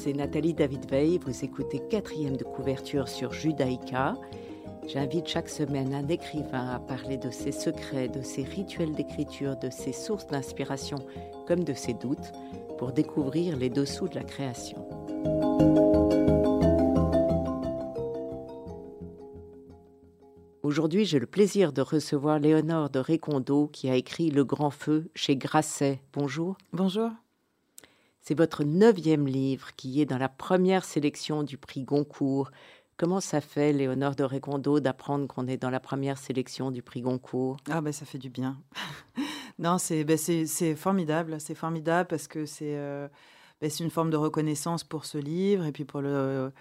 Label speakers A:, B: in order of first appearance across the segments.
A: c'est Nathalie David-Veil. Vous écoutez quatrième de couverture sur Judaïka. J'invite chaque semaine un écrivain à parler de ses secrets, de ses rituels d'écriture, de ses sources d'inspiration comme de ses doutes pour découvrir les dessous de la création. Aujourd'hui, j'ai le plaisir de recevoir Léonore de Récondo qui a écrit Le Grand Feu chez Grasset. Bonjour.
B: Bonjour.
A: C'est votre neuvième livre qui est dans la première sélection du prix Goncourt. Comment ça fait, Léonore de Récondo, d'apprendre qu'on est dans la première sélection du prix Goncourt?
B: Ah ben ça fait du bien. non, c'est ben, formidable, c'est formidable parce que euh, ben, c'est une forme de reconnaissance pour ce livre et puis pour le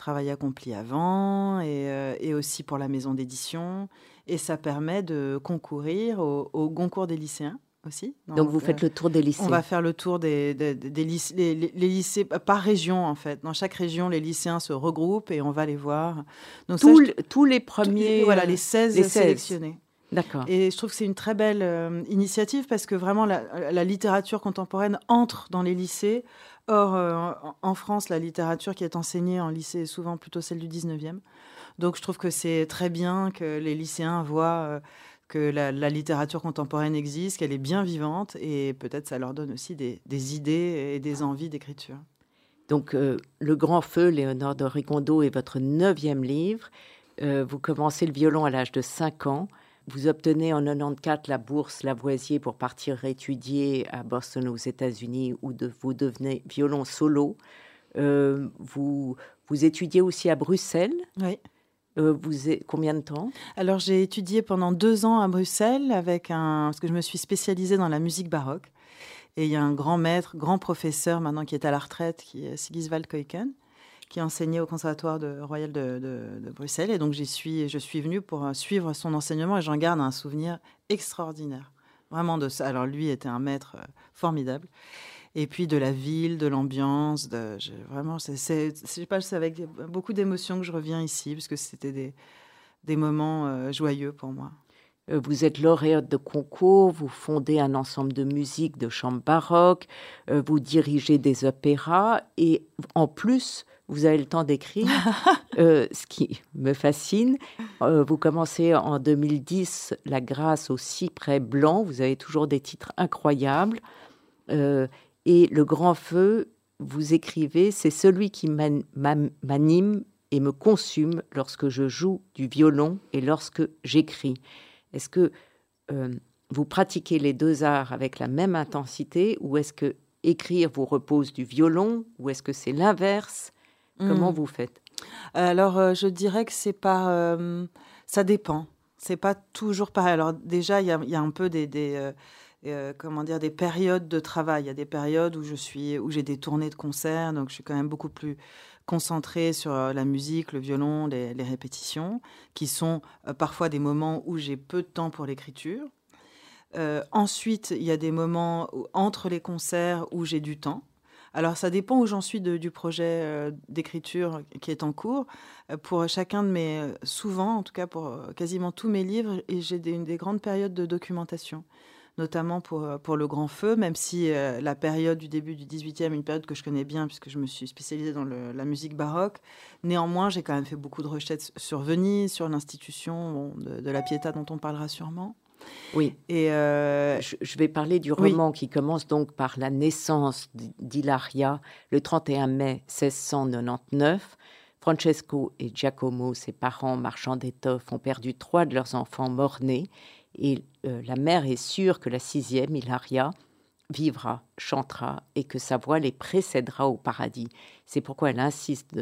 B: travail accompli avant et, euh, et aussi pour la maison d'édition. Et ça permet de concourir au, au Goncourt des lycéens aussi.
A: Donc, vous faites euh, le tour des lycées.
B: On va faire le tour des, des, lycées, les, lycées par région en fait. Dans chaque région, les lycéens se regroupent et on va les voir.
A: Donc tous, tous les premiers,
B: voilà, les 16,
A: les
B: sélectionnés.
A: D'accord.
B: Et je trouve que c'est une très belle euh, initiative parce que vraiment la, littérature contemporaine entre dans les lycées. Or, euh, en France, la littérature qui est enseignée en lycée est souvent plutôt celle du 19e. Donc je trouve que c'est très bien que les lycéens voient que la, littérature contemporaine existe, qu'elle est bien vivante, et peut-être ça leur donne aussi des, idées et des envies d'écriture.
A: Donc, euh, Le Grand Feu, Léonore de Ricondo, est votre neuvième livre. Euh, vous commencez le violon à l'âge de 5 ans. Vous obtenez en 94 la bourse Lavoisier pour partir étudier à Boston aux États-Unis où de, vous devenez violon solo. Euh, vous, vous étudiez aussi à Bruxelles.
B: Oui.
A: Euh, vous combien de temps?
B: Alors j'ai étudié pendant deux ans à Bruxelles avec un parce que je me suis spécialisée dans la musique baroque et il y a un grand maître, grand professeur maintenant qui est à la retraite, qui est Sigiswald Keuken, qui enseignait au conservatoire de, royal de, Bruxelles et donc j'y suis je suis venue pour suivre son enseignement et j'en garde un souvenir extraordinaire vraiment de ça. Alors lui était un maître euh, formidable et puis de la ville, de l'ambiance. De, vraiment, c'est pas, avec beaucoup d'émotions que je reviens ici, parce que c'était des, des moments euh, joyeux pour moi.
A: Euh, vous êtes lauréate de concours, vous fondez un ensemble de musique de chants baroque, euh, vous dirigez des opéras et en plus, vous avez le temps d'écrire, ce qui me fascine. vous commencez en 2010 La grâce au cyprès blanc, vous avez toujours des titres incroyables. Et le grand feu, vous écrivez, c'est celui qui m'anime et me consume lorsque je joue du violon et lorsque j'écris. Est-ce que euh, vous pratiquez les deux arts avec la même intensité ou est-ce que écrire vous repose du violon ou est-ce que c'est l'inverse? Comment hmm. vous faites?
B: Alors, euh, je dirais que c'est pas. Euh, ça dépend. C'est pas toujours pareil. Alors, déjà, il y, a un peu des euh, comment dire, des périodes de travail. Il y a des périodes où je suis, où j'ai des tournées de concerts, donc je suis quand même beaucoup plus concentrée sur la musique, le violon, les, répétitions, qui sont parfois des moments où j'ai peu de temps pour l'écriture. ensuite, il y a des moments entre les concerts où j'ai du temps. Alors, ça dépend où j'en suis du projet d'écriture qui est en cours. pour chacun de mes, souvent, en tout cas pour quasiment tous mes livres, j'ai des, des grandes périodes de documentation notamment pour, euh, pour le grand feu, même si euh, la période du début du 18e, une période que je connais bien puisque je me suis spécialisée dans la musique baroque. Néanmoins, j'ai quand même fait beaucoup de recherches sur Venise, sur l'institution de, la Pietà dont on parlera sûrement.
A: Oui. Et euh, je, vais parler du roman qui commence donc par la naissance d'Hilaria le 31 mai 1699. Francesco et Giacomo, ses parents marchands d'étoffes, ont perdu trois de leurs enfants morts-nés et euh, la mère est sûre que la sixième, Hilaria, vivra, chantera et que sa voix les précédera au paradis. C'est pourquoi elle insiste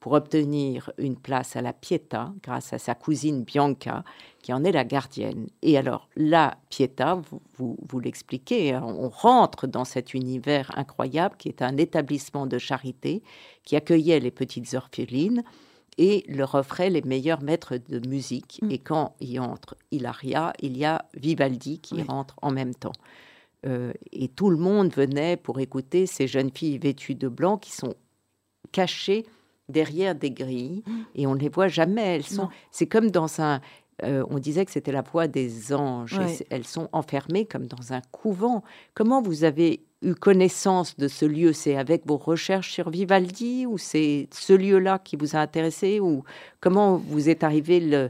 A: pour obtenir une place à la Pietà grâce à sa cousine Bianca, qui en est la gardienne. Et alors, la Pietà, vous, vous l'expliquez, hein, on rentre dans cet univers incroyable qui est un établissement de charité qui accueillait les petites orphelines et leur offrait les meilleurs maîtres de musique. Mm. Et quand il entre Hilaria, il y a Vivaldi qui rentre en même temps. Euh, et tout le monde venait pour écouter ces jeunes filles vêtues de blanc qui sont cachées derrière des grilles mmh. et on ne les voit jamais. Elles sont, c'est comme dans un, euh, on disait que c'était la voix des anges. elles sont enfermées comme dans un couvent. Comment vous avez eu connaissance de ce lieu? C'est avec vos recherches sur Vivaldi ou c'est ce lieu-là qui vous a intéressé ou comment vous est arrivé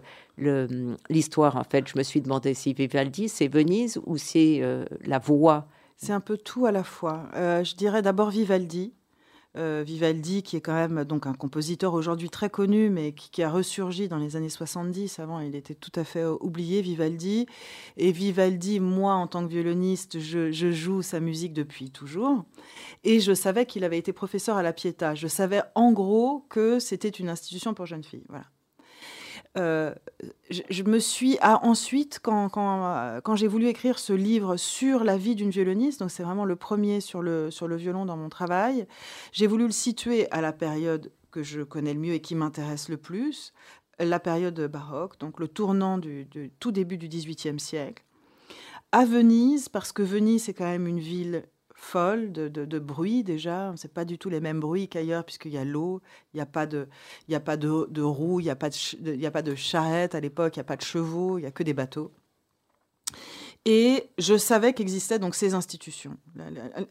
A: l'histoire en fait Je me suis demandé si Vivaldi c'est Venise ou c'est euh, la voix.
B: C'est un peu tout à la fois. Euh, je dirais d'abord Vivaldi euh, Vivaldi, qui est quand même donc un compositeur aujourd'hui très connu, mais qui, a ressurgi dans les années 70. Avant, il était tout à fait oublié, Vivaldi. Et Vivaldi, moi, en tant que violoniste, je, je joue sa musique depuis toujours. Et je savais qu'il avait été professeur à la Pietà. Je savais en gros que c'était une institution pour jeunes filles. Voilà. Euh, je, me suis ah, ensuite, quand, quand, j'ai voulu écrire ce livre sur la vie d'une violoniste, donc c'est vraiment le premier sur le, sur le violon dans mon travail, j'ai voulu le situer à la période que je connais le mieux et qui m'intéresse le plus, la période baroque, donc le tournant du, du tout début du XVIIIe siècle, à Venise, parce que Venise est quand même une ville folle de, bruit déjà. C'est pas du tout les mêmes bruits qu'ailleurs puisqu'il y a l'eau, il n'y a pas de, y a pas de, roues, il n'y a pas de, y a pas de charrettes à l'époque, il n'y a pas de chevaux, il y a que des bateaux. Et je savais qu'existaient donc ces institutions.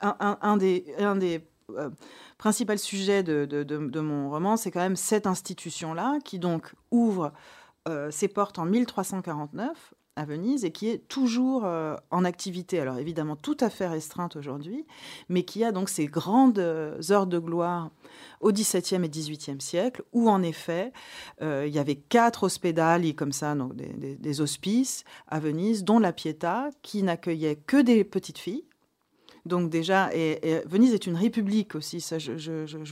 B: Un, des, un des euh, principaux sujets de, mon roman, c'est quand même cette institution-là qui donc ouvre euh, ses portes en 1349 à Venise et qui est toujours euh, en activité, alors évidemment tout à fait restreinte aujourd'hui, mais qui a donc ces grandes euh, heures de gloire au XVIIe et XVIIIe siècle, où en effet euh, il y avait quatre hospedali comme ça, donc des, hospices à Venise, dont la Pietà, qui n'accueillait que des petites filles donc déjà, et, Venise est une république aussi, ça je,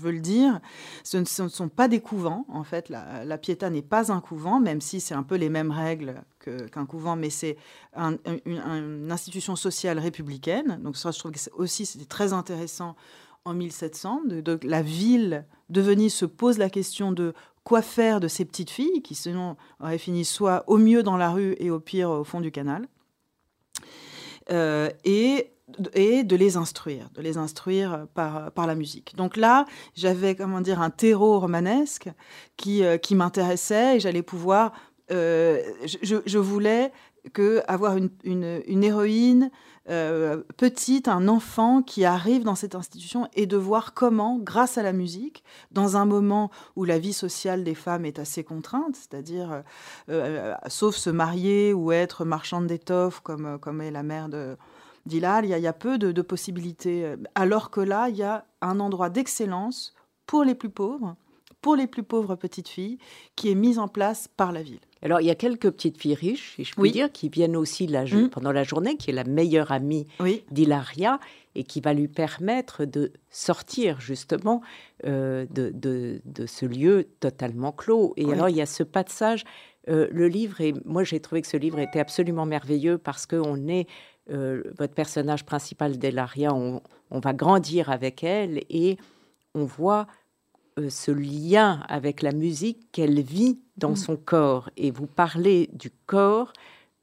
B: veux le dire. Ce ne, sont pas des couvents, en fait. La, Pietà n'est pas un couvent, même si c'est un peu les mêmes règles qu'un couvent, mais c'est une, institution sociale républicaine. Donc ça, je trouve que aussi très intéressant en 1700. De, la ville de Venise se pose la question de quoi faire de ces petites filles qui sinon auraient fini soit au mieux dans la rue et au pire au fond du canal. Euh, et et de les instruire, de les instruire par, par la musique. Donc là, j'avais, comment dire, un terreau romanesque qui, euh, qui m'intéressait et j'allais pouvoir... Euh, je, voulais que avoir une, une, héroïne euh, petite, un enfant qui arrive dans cette institution et de voir comment, grâce à la musique, dans un moment où la vie sociale des femmes est assez contrainte, c'est-à-dire, sauf se marier ou être marchande d'étoffes comme, comme est la mère de, là, il y, a, peu de, possibilités. Euh, alors que là, il y a un endroit d'excellence pour les plus pauvres, pour les plus pauvres petites filles, qui est mis en place par la ville.
A: Alors, il y a quelques petites filles riches, si je puis dire, qui viennent aussi la, mmh. pendant la journée, qui est la meilleure amie d'Hilaria et qui va lui permettre de sortir justement euh, de, de, ce lieu totalement clos. Et alors, il y a ce passage. Euh, le livre, et moi j'ai trouvé que ce livre était absolument merveilleux parce qu'on est euh, votre personnage principal, Delaria, on, on, va grandir avec elle et on voit euh, ce lien avec la musique qu'elle vit dans mm. son corps. Et vous parlez du corps,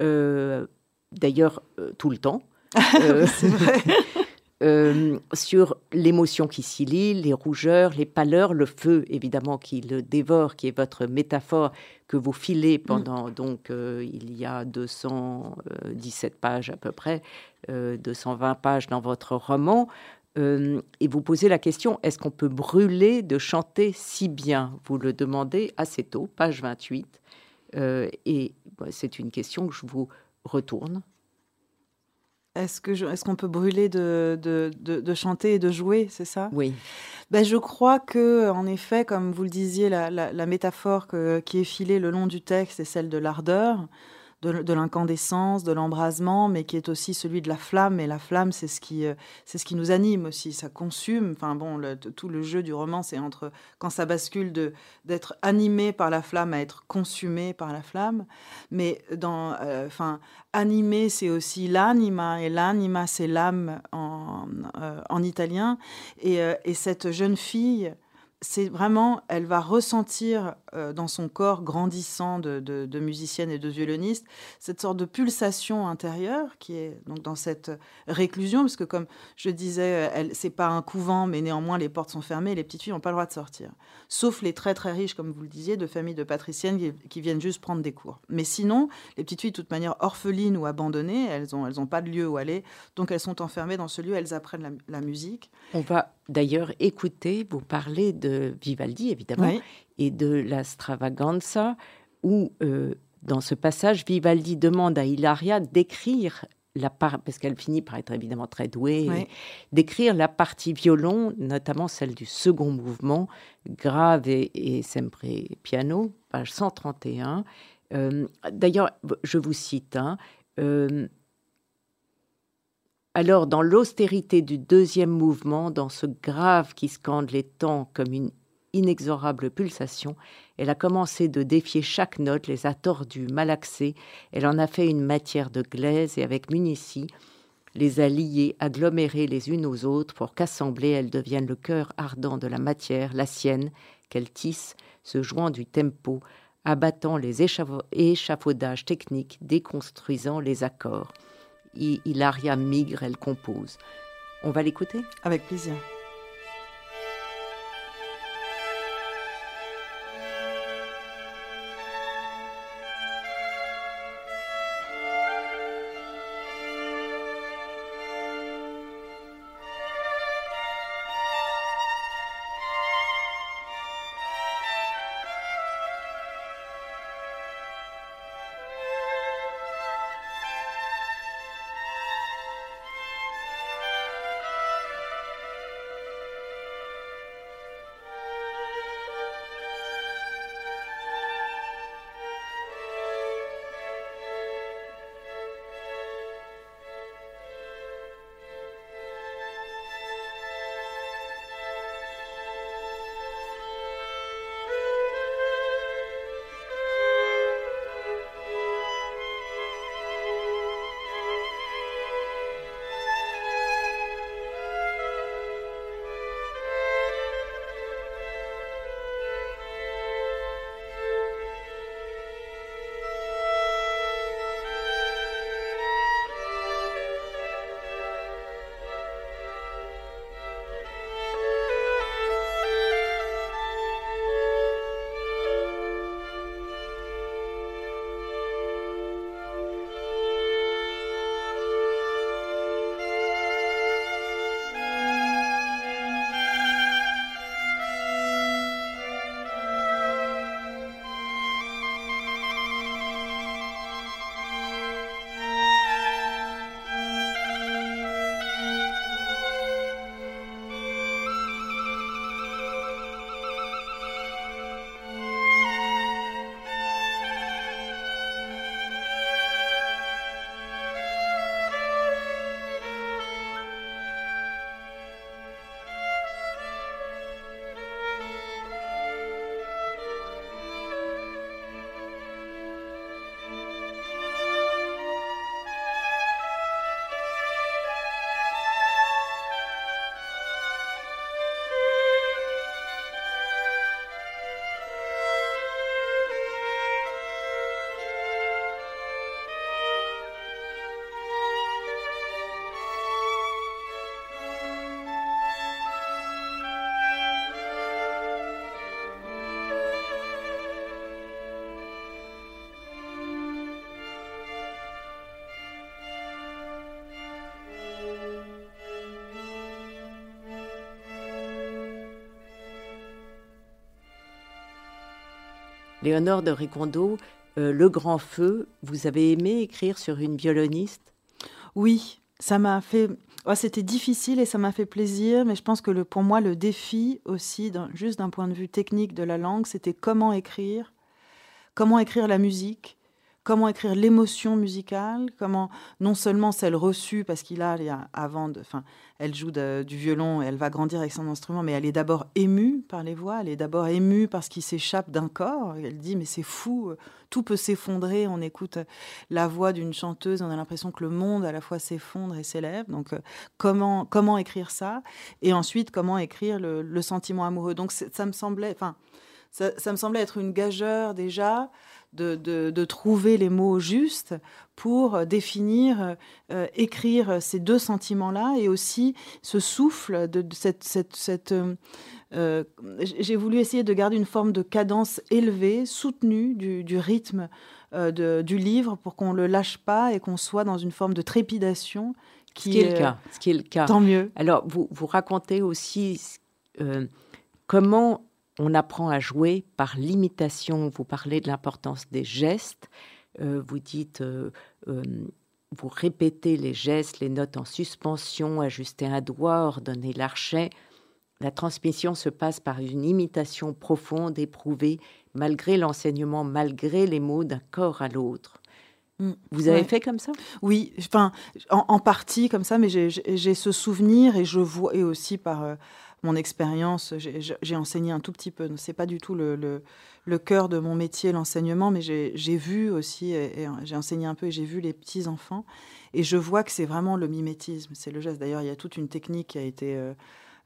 A: euh, d'ailleurs, tout le temps. C'est vrai. Euh, sur l'émotion qui s'y lit, les rougeurs, les pâleurs, le feu évidemment qui le dévore, qui est votre métaphore que vous filez mm. pendant donc euh, il y a 217 pages à peu près, 220 euh, pages dans votre roman. et vous posez la question est-ce qu'on peut brûler de chanter si bien? Vous le demandez assez tôt, page 28. et bah, c'est une question que je vous retourne.
B: Est-ce que est-ce qu'on peut brûler de, de, de, chanter et de jouer, c'est ça?
A: Oui.
B: Ben, je crois que, en effet, comme vous le disiez, la, la, la métaphore que, qui est filée le long du texte est celle de l'ardeur de, l'incandescence, de l'embrasement, mais qui est aussi celui de la flamme. Et la flamme, c'est ce qui, euh, c'est ce qui nous anime aussi. Ça consume. Enfin bon, tout le jeu du roman, c'est entre quand ça bascule de d'être animé par la flamme à être consumé par la flamme. Mais dans, euh, enfin, animé, c'est aussi l'anima, et l'anima, c'est l'âme en, euh, en italien. Et, et cette jeune fille c'est vraiment, elle va ressentir euh, dans son corps grandissant de, musicienne et de violoniste cette sorte de pulsation intérieure qui est donc dans cette réclusion, parce que comme je disais, elle, c'est pas un couvent, mais néanmoins les portes sont fermées, les petites filles n'ont pas le droit de sortir, sauf les très très riches, comme vous le disiez, de familles de patriciennes qui, viennent juste prendre des cours. Mais sinon, les petites filles, de toute manière orphelines ou abandonnées, elles n'ont elles ont pas de lieu où aller, donc elles sont enfermées dans ce lieu, elles apprennent la, la musique.
A: On va d'ailleurs écouter vous parler de Vivaldi, évidemment, et de la Stravaganza, où euh, dans ce passage, Vivaldi demande à Hilaria d'écrire la part, parce qu'elle finit par être évidemment très douée, d'écrire la partie violon, notamment celle du second mouvement, grave et, sempre piano, page 131. Euh, d'ailleurs, je vous cite, hein, euh, alors, dans l'austérité du deuxième mouvement, dans ce grave qui scande les temps comme une inexorable pulsation, elle a commencé de défier chaque note, les a tordues, malaxées, elle en a fait une matière de glaise et avec munitie, les a liées, agglomérées les unes aux autres pour qu'assemblées elles deviennent le cœur ardent de la matière, la sienne, qu'elle tisse, se jouant du tempo, abattant les échafaudages techniques, déconstruisant les accords. Hilaria migre, elle compose. On va l'écouter?
B: Avec plaisir.
A: Léonore de Ricondo, euh, Le Grand Feu, vous avez aimé écrire sur une violoniste?
B: Oui, ça m'a fait. C'était difficile et ça m'a fait plaisir, mais je pense que pour moi, le défi aussi, juste d'un point de vue technique de la langue, c'était comment écrire, comment écrire la musique, comment écrire l'émotion musicale, comment non seulement celle reçue, parce qu'il a, avant, de, enfin, elle joue du violon et elle va grandir avec son instrument, mais elle est d'abord émue par les voix, elle est d'abord émue par ce qui s'échappe d'un corps. Elle dit mais c'est fou, tout peut s'effondrer. On écoute la voix d'une chanteuse, on a l'impression que le monde à la fois s'effondre et s'élève. Donc euh, comment comment écrire ça? Et ensuite comment écrire le, sentiment amoureux? Donc ça me semblait, enfin ça me semblait être une gageure déjà de, trouver les mots justes pour définir, euh, écrire ces deux sentiments-là et aussi ce souffle de, cette... cette, euh, euh, j'ai voulu essayer de garder une forme de cadence élevée, soutenue du, rythme du livre pour qu'on ne le lâche pas et qu'on soit dans une forme de trépidation.
A: Qui ce qui est, le cas. Ce qui est le cas.
B: Tant mieux.
A: Alors, vous, vous racontez aussi comment on apprend à jouer par l'imitation. Vous parlez de l'importance des gestes. Euh, vous dites, euh, euh, vous répétez les gestes, les notes en suspension, ajuster un doigt, ordonner l'archet. La transmission se passe par une imitation profonde, éprouvée, malgré l'enseignement, malgré les mots d'un corps à l'autre. Mm. Vous avez fait comme ça?
B: Oui, enfin, en, partie comme ça, mais j'ai ce souvenir et je vois, et aussi par, mon expérience, j'ai enseigné un tout petit peu. C'est pas du tout le, le, cœur de mon métier, l'enseignement, mais j'ai vu aussi, et, j'ai enseigné un peu et j'ai vu les petits enfants, et je vois que c'est vraiment le mimétisme, c'est le geste. D'ailleurs, il y a toute une technique qui a été euh,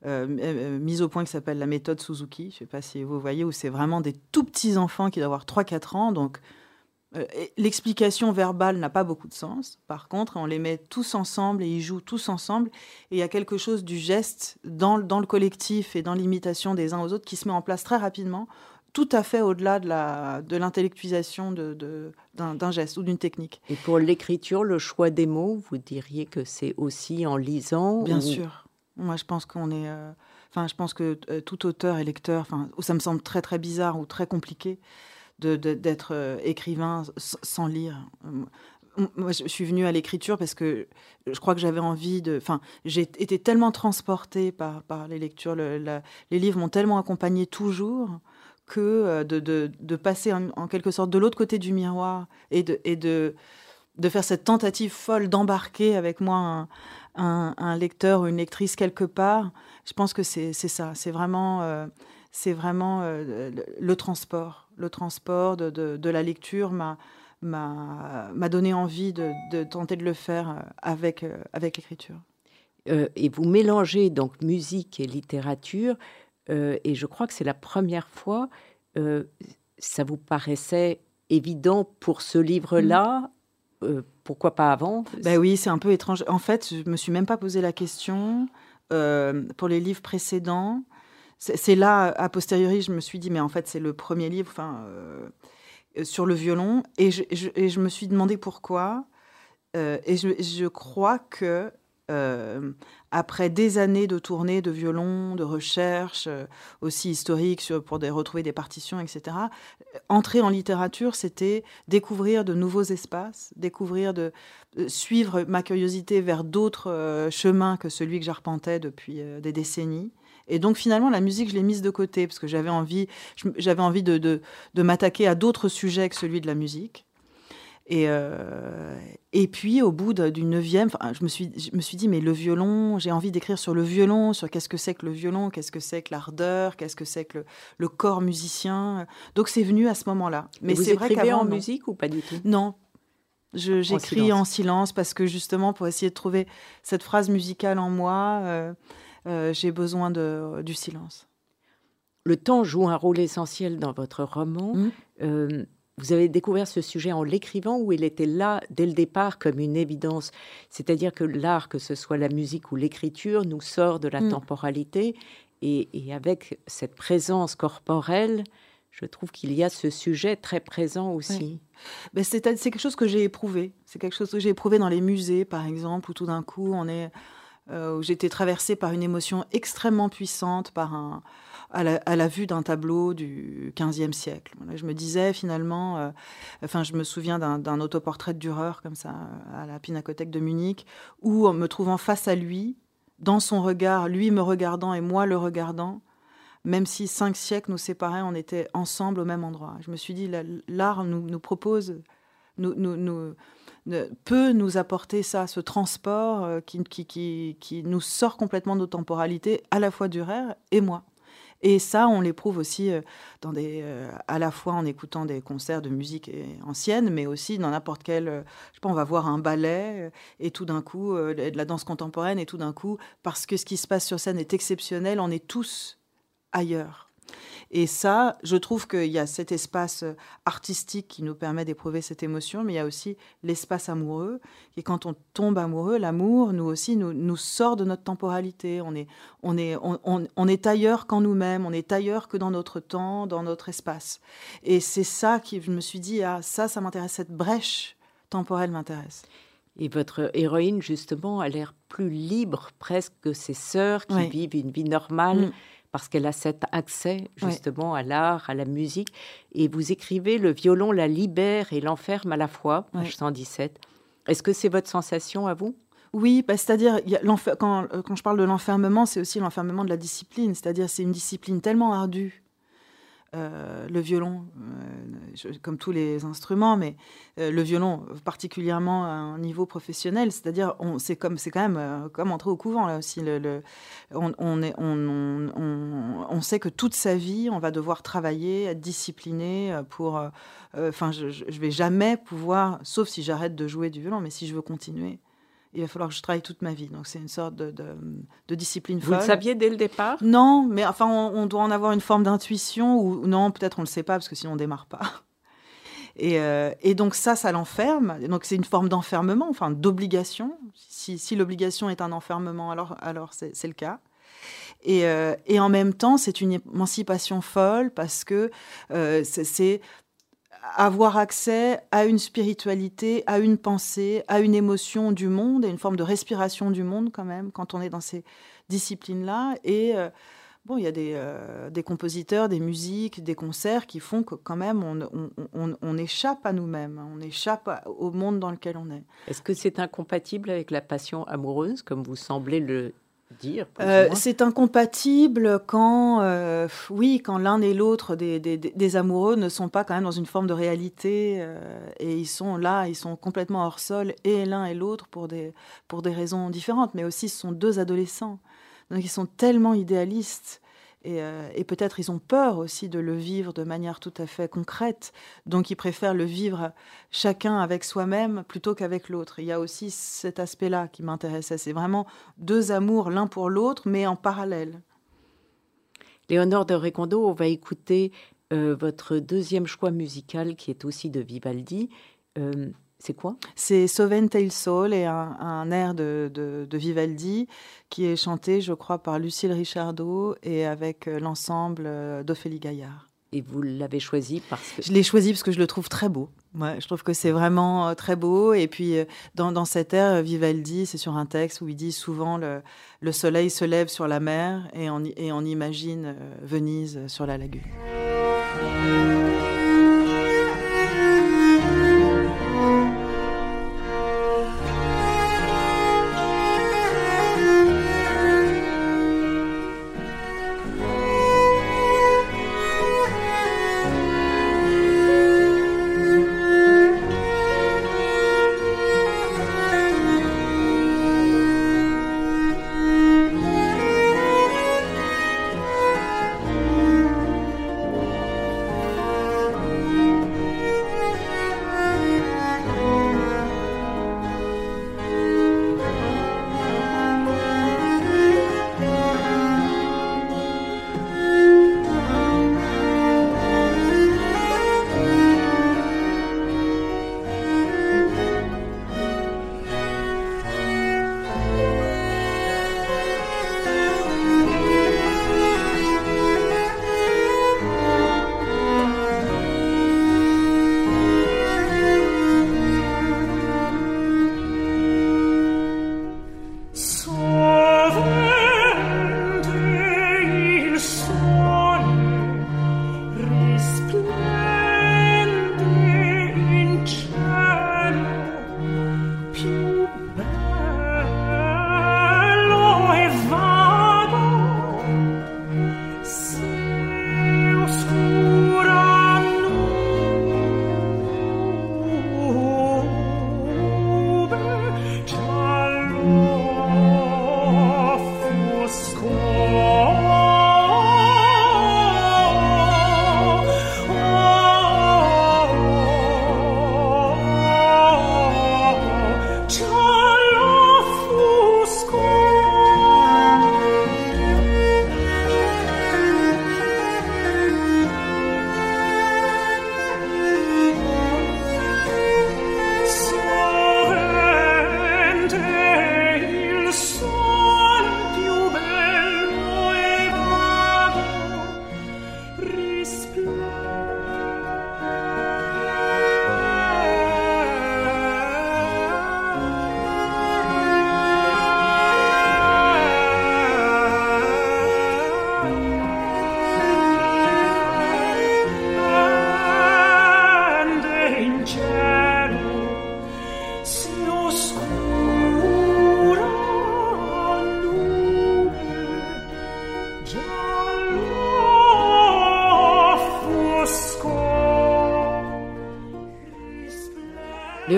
B: euh, euh, mise au point qui s'appelle la méthode Suzuki. Je sais pas si vous voyez, où c'est vraiment des tout petits enfants qui doivent avoir 3-4 ans, donc euh, l'explication verbale n'a pas beaucoup de sens. Par contre, on les met tous ensemble et ils jouent tous ensemble. Et il y a quelque chose du geste dans, dans le collectif et dans l'imitation des uns aux autres qui se met en place très rapidement, tout à fait au-delà de l'intellectualisation de, d'un geste ou d'une technique.
A: Et pour l'écriture, le choix des mots, vous diriez que c'est aussi en lisant
B: Bien sûr. Moi, je pense qu'on est. Euh, enfin, je pense que euh, tout auteur et lecteur, enfin, ça me semble très très bizarre ou très compliqué d'être euh, écrivain sans lire. Moi, je suis venue à l'écriture parce que je crois que j'avais envie de. Enfin, j'ai été tellement transportée par, par les lectures. les livres m'ont tellement accompagnée toujours que euh, de, de, de passer en, quelque sorte de l'autre côté du miroir et de, et de, de faire cette tentative folle d'embarquer avec moi un, un, lecteur ou une lectrice quelque part. Je pense que c'est ça. C'est vraiment, euh, c'est vraiment le transport le transport de, la lecture m'a donné envie de, tenter de le faire euh, avec, euh, avec l'écriture.
A: Euh, et vous mélangez donc musique et littérature, et je crois que c'est la première fois, ça vous paraissait évident pour ce livre-là Pourquoi pas avant?
B: Ben oui, c'est un peu étrange. En fait, je me suis même pas posé la question pour les livres précédents c'est là, a posteriori, je me suis dit, mais en fait, c'est le premier livre euh, sur le violon. Et je, me suis demandé pourquoi. Euh, et je, crois que euh, après des années de tournées de violon, de recherche, aussi historiques pour des, retrouver des partitions, etc., entrer en littérature, c'était découvrir de nouveaux espaces, découvrir de suivre ma curiosité vers d'autres chemins que celui que j'arpentais depuis des décennies. Et donc finalement, la musique, je l'ai mise de côté parce que j'avais envie, j'avais envie de, de, m'attaquer à d'autres sujets que celui de la musique. Et, euh, et puis, au bout d'une neuvième, je me, suis, je me suis dit, mais le violon, j'ai envie d'écrire sur le violon, sur qu'est-ce que c'est que le violon, qu'est-ce que c'est que l'ardeur, qu'est-ce que c'est que le, corps musicien. Donc, c'est venu à ce moment-là.
A: Mais c'est vrai qu'avant. en musique ou pas du tout?
B: Non. J'écris en, silence parce que justement, pour essayer de trouver cette phrase musicale en moi, euh, euh, j'ai besoin de, du silence.
A: Le temps joue un rôle essentiel dans votre roman. Mmh. Euh, vous avez découvert ce sujet en l'écrivant ou il était là dès le départ comme une évidence? C'est-à-dire que l'art, que ce soit la musique ou l'écriture, nous sort de la mmh. temporalité et, avec cette présence corporelle, je trouve qu'il y a ce sujet très présent aussi.
B: Ben, c'est quelque chose que j'ai éprouvé. C'est quelque chose que j'ai éprouvé dans les musées, par exemple, où tout d'un coup, on est euh, où j'étais traversée par une émotion extrêmement puissante, par à, la, vue d'un tableau du XVe siècle. je me disais finalement, euh, enfin, je me souviens d'un autoportrait de Dürer comme ça à la Pinacothèque de Munich, où en me trouvant face à lui, dans son regard, lui me regardant et moi le regardant, même si cinq siècles nous séparaient, on était ensemble au même endroit. Je me suis dit, l'art nous, nous propose nous, nous, peut nous apporter ça, ce transport euh, qui, qui, qui, qui, nous sort complètement de nos temporalités, à la fois Durer et moi. Et ça, on l'éprouve aussi euh, dans des, euh, à la fois en écoutant des concerts de musique ancienne, mais aussi dans n'importe quel. je sais pas, on va voir un ballet et tout d'un coup, de la danse contemporaine, et tout d'un coup, parce que ce qui se passe sur scène est exceptionnel, on est tous ailleurs. Et ça, je trouve qu'il y a cet espace euh, artistique qui nous permet d'éprouver cette émotion, mais il y a aussi l'espace amoureux. Et quand on tombe amoureux, l'amour, nous aussi, nous, nous sort de notre temporalité. On est, on est, on, est ailleurs qu'en nous-mêmes, on est ailleurs que dans notre temps, dans notre espace. Et c'est ça qui, je me suis dit, ah, ça, ça m'intéresse, cette brèche temporelle m'intéresse.
A: Et votre héroïne, justement, a l'air plus libre presque que ses sœurs qui vivent une vie normale. Mm parce qu'elle a cet accès justement à l'art, à la musique. Et vous écrivez Le violon la libère et l'enferme à la fois, page 117. Est-ce que c'est votre sensation à vous?
B: Oui, bah, c'est-à-dire, quand, quand, je parle de l'enfermement, c'est aussi l'enfermement de la discipline. C'est-à-dire, c'est une discipline tellement ardue euh, le violon, euh, comme tous les instruments, mais euh, le violon particulièrement à un niveau professionnel, c'est-à-dire c'est comme c'est quand même comme entrer au couvent là aussi. Le, on, est, on, on, sait que toute sa vie, on va devoir travailler, être discipliné pour. Enfin, je, je vais jamais pouvoir, sauf si j'arrête de jouer du violon, mais si je veux continuer, il va falloir que je travaille toute ma vie. Donc c'est une sorte de, de, discipline
A: folle. Vous le saviez dès le départ?
B: Non, mais enfin on, doit en avoir une forme d'intuition ou non, peut-être on ne le sait pas parce que sinon on démarre pas. Et, euh, et donc ça, ça l'enferme. Donc c'est une forme d'enfermement, enfin d'obligation. Si, si l'obligation est un enfermement, alors, alors c'est le cas. Et, euh, et, en même temps, c'est une émancipation folle parce que euh, c'est avoir accès à une spiritualité, à une pensée, à une émotion du monde, et une forme de respiration du monde quand même, quand on est dans ces disciplines-là. Et euh, bon, il y a des, euh, des, compositeurs, des musiques, des concerts qui font que quand même on, on, on échappe à nous-mêmes, on échappe au monde dans lequel on est.
A: Est-ce que c'est incompatible avec la passion amoureuse, comme vous semblez le dire
B: euh, C'est incompatible quand, euh, oui, quand l'un et l'autre des, des, amoureux ne sont pas quand même dans une forme de réalité euh, et ils sont là, ils sont complètement hors sol et l'un et l'autre pour des, pour des raisons différentes, mais aussi ce sont deux adolescents. Donc ils sont tellement idéalistes euh, et, peut-être ils ont peur aussi de le vivre de manière tout à fait concrète. Donc ils préfèrent le vivre chacun avec soi-même plutôt qu'avec l'autre. Il y a aussi cet aspect-là qui m'intéressait. C'est vraiment deux amours l'un pour l'autre, mais en parallèle.
A: Léonore de Recondo, on va écouter euh, votre deuxième choix musical qui est aussi de Vivaldi. Euh, c'est quoi?
B: C'est Sovente il Sol et un, air de, de, Vivaldi qui est chanté, je crois, par Lucille Richardot et avec euh, l'ensemble euh, d'Ophélie Gaillard.
A: Et vous l'avez choisi parce que...
B: Je l'ai choisi parce que je le trouve très beau. Ouais, je trouve que c'est vraiment euh, très beau. Et puis, dans, dans cet air, Vivaldi, c'est sur un texte où il dit souvent le, le soleil se lève sur la mer et on, et on imagine Venise sur la lagune.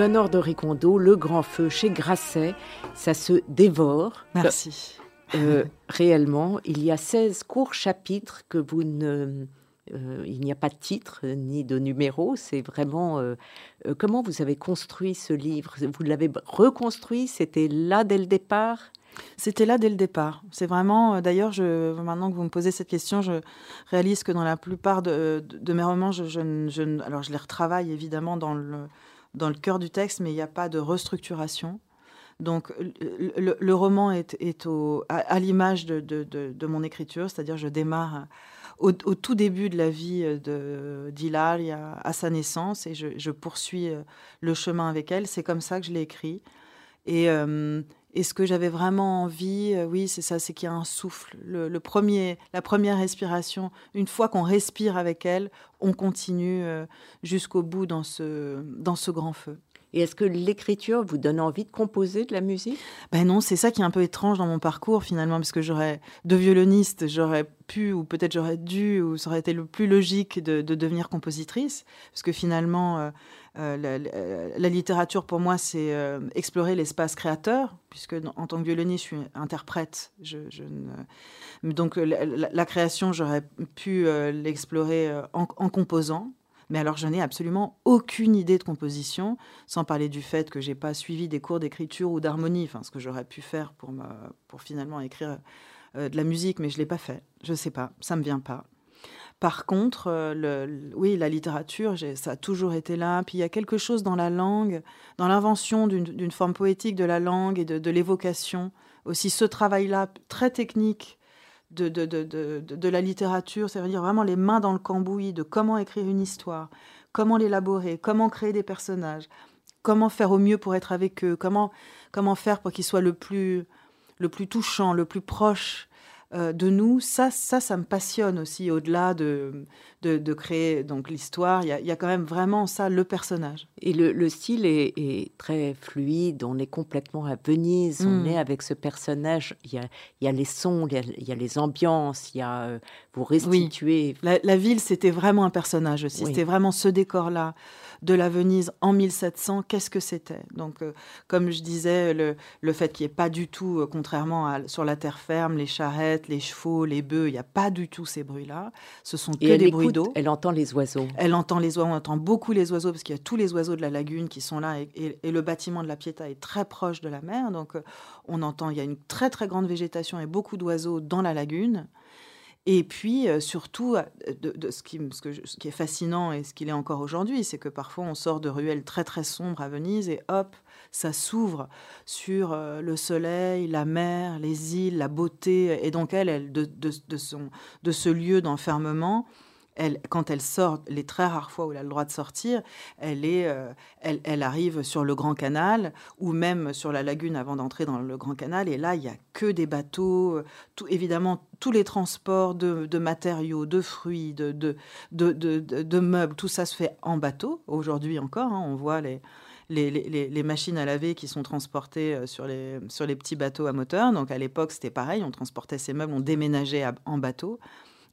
A: Léonore de Ricondo, Le Grand Feu chez Grasset, ça se dévore.
B: Merci.
A: Euh, réellement, il y a 16 courts chapitres que vous ne... Euh, il n'y a pas de titre ni de numéro, c'est vraiment... Euh, comment vous avez construit ce livre? Vous l'avez reconstruit? C'était là dès le départ?
B: C'était là dès le départ. C'est vraiment, d'ailleurs, je, maintenant que vous me posez cette question, je réalise que dans la plupart de, mes romans, je, je, alors je les retravaille évidemment dans le, dans le cœur du texte, mais il n'y a pas de restructuration. Donc le, roman est, à, l'image de, mon écriture, c'est-à-dire je démarre au, tout début de la vie d'Hilal, à sa naissance, et je, poursuis le chemin avec elle. C'est comme ça que je l'ai écrit. Et, euh, et ce que j'avais vraiment envie, euh, oui, c'est ça, c'est qu'il y a un souffle. Le, premier, la première respiration, une fois qu'on respire avec elle, on continue euh, jusqu'au bout dans ce, dans ce grand feu.
A: Et est-ce que l'écriture vous donne envie de composer de la musique?
B: Ben non, c'est ça qui est un peu étrange dans mon parcours finalement, parce que j'aurais, de violoniste, j'aurais pu, ou peut-être j'aurais dû, ou ça aurait été le plus logique de, devenir compositrice, parce que finalement, euh, euh, la, littérature pour moi, c'est euh, explorer l'espace créateur, puisque en tant que violoniste, je suis interprète. Donc la, création, j'aurais pu l'explorer en composant. Mais alors, je n'ai absolument aucune idée de composition, sans parler du fait que j'ai pas suivi des cours d'écriture ou d'harmonie, enfin, ce que j'aurais pu faire pour, me, pour finalement écrire euh, de la musique, mais je l'ai pas fait. Je sais pas, ça me vient pas. Par contre, euh, oui, la littérature, ça a toujours été là. Puis il y a quelque chose dans la langue, dans l'invention d'une forme poétique de la langue et de l'évocation. Aussi ce travail-là, très technique, de, de, de, de la littérature, c'est-à-dire vraiment les mains dans le cambouis de comment écrire une histoire, comment l'élaborer, comment créer des personnages, comment faire au mieux pour être avec eux, comment, comment faire pour qu'ils soient le plus, le plus touchant, le plus proche euh, de nous, ça, ça, ça me passionne aussi, au-delà de, de, créer donc l'histoire. Il y, a, quand même vraiment ça, le personnage.
A: Et le, style est, très fluide, on est complètement à Venise, on mm. est avec ce personnage. Il y a, il y a les sons, il y a, les ambiances, il y a, euh, vous restituez.
B: La, ville, c'était vraiment un personnage aussi, c'était vraiment ce décor-là de la Venise en 1700, qu'est-ce que c'était? Donc, euh, comme je disais, le, le fait qu'il n'y ait pas du tout, euh, contrairement à sur la terre ferme, les charrettes, les chevaux, les bœufs, il n'y a pas du tout ces bruits-là. Ce sont que des bruits d'eau.
A: Elle entend les oiseaux.
B: Elle entend les oiseaux, on entend beaucoup les oiseaux parce qu'il y a tous les oiseaux de la lagune qui sont là et, le bâtiment de la Pietà est très proche de la mer. Donc, euh, on entend, il y a une très très grande végétation et beaucoup d'oiseaux dans la lagune. Et puis, euh, surtout, euh, ce, qui, est fascinant et ce qu'il est encore aujourd'hui, c'est que parfois on sort de ruelles très très sombres à Venise et hop, ça s'ouvre sur euh, le soleil, la mer, les îles, la beauté. Et donc, elle, de ce lieu d'enfermement, quand elle sort, les très rares fois où elle a le droit de sortir, elle, est, euh, elle, arrive sur le Grand Canal ou même sur la lagune avant d'entrer dans le Grand Canal. Et là, il n'y a que des bateaux, euh, tout, évidemment, tous les transports de, matériaux, de fruits, de, meubles, tout ça se fait en bateau. Aujourd'hui encore, hein, on voit les, machines à laver qui sont transportées euh, sur les petits bateaux à moteur. Donc à l'époque, c'était pareil, on transportait ces meubles, on déménageait en bateau.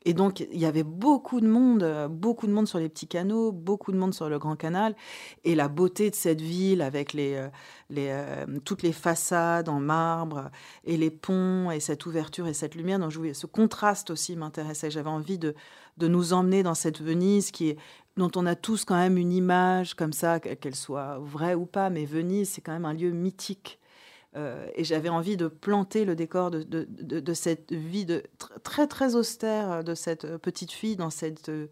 B: Et donc, il y avait beaucoup de monde, euh, beaucoup de monde sur les petits canaux, beaucoup de monde sur le Grand Canal. Et la beauté de cette ville avec euh, euh, toutes les façades en marbre et les ponts et cette ouverture et cette lumière. Donc, ce contraste aussi m'intéressait. J'avais envie de, de nous emmener dans cette Venise qui est dont on a tous quand même une image comme ça, qu'elle soit vraie ou pas, mais Venise, c'est quand même un lieu mythique. Euh, et j'avais envie de planter le décor de, de, cette vie de, très très austère de cette petite fille dans cette euh,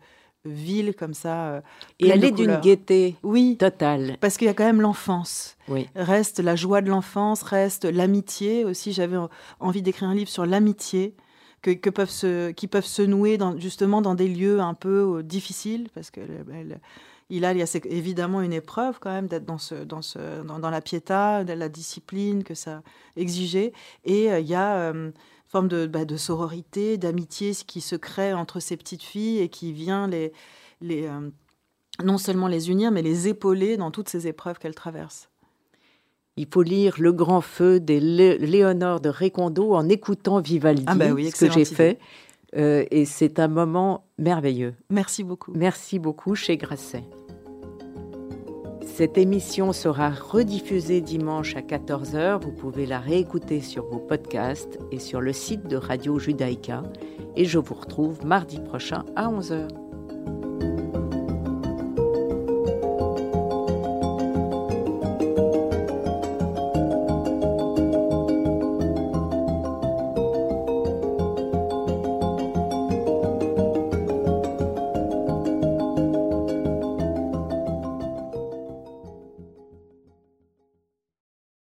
B: ville comme ça. Euh,
A: et elle est d'une gaieté
B: oui,
A: totale.
B: Parce qu'il y a quand même l'enfance.
A: Oui.
B: Reste la joie de l'enfance, reste l'amitié aussi. J'avais envie d'écrire un livre sur l'amitié que, peuvent se, qui peuvent se nouer dans, justement dans des lieux un peu difficiles, parce que il a, il y a évidemment une épreuve quand même d'être dans, ce, dans, ce, dans, la piéta, de la discipline que ça exigeait. Et il y a une forme de, bah, de sororité, d'amitié qui se crée entre ces petites filles et qui vient les, les, non seulement les unir, mais les épauler dans toutes ces épreuves qu'elles traversent.
A: Il faut lire Le Grand Feu des Léonore de Récondo en écoutant Vivaldi, ah bah ce que j'ai fait. Euh, et c'est un moment merveilleux.
B: Merci beaucoup.
A: Merci beaucoup chez Grasset. Cette émission sera rediffusée dimanche à 14h. Vous pouvez la réécouter sur vos podcasts et sur le site de Radio Judaïka. Et je vous retrouve mardi prochain à 11h.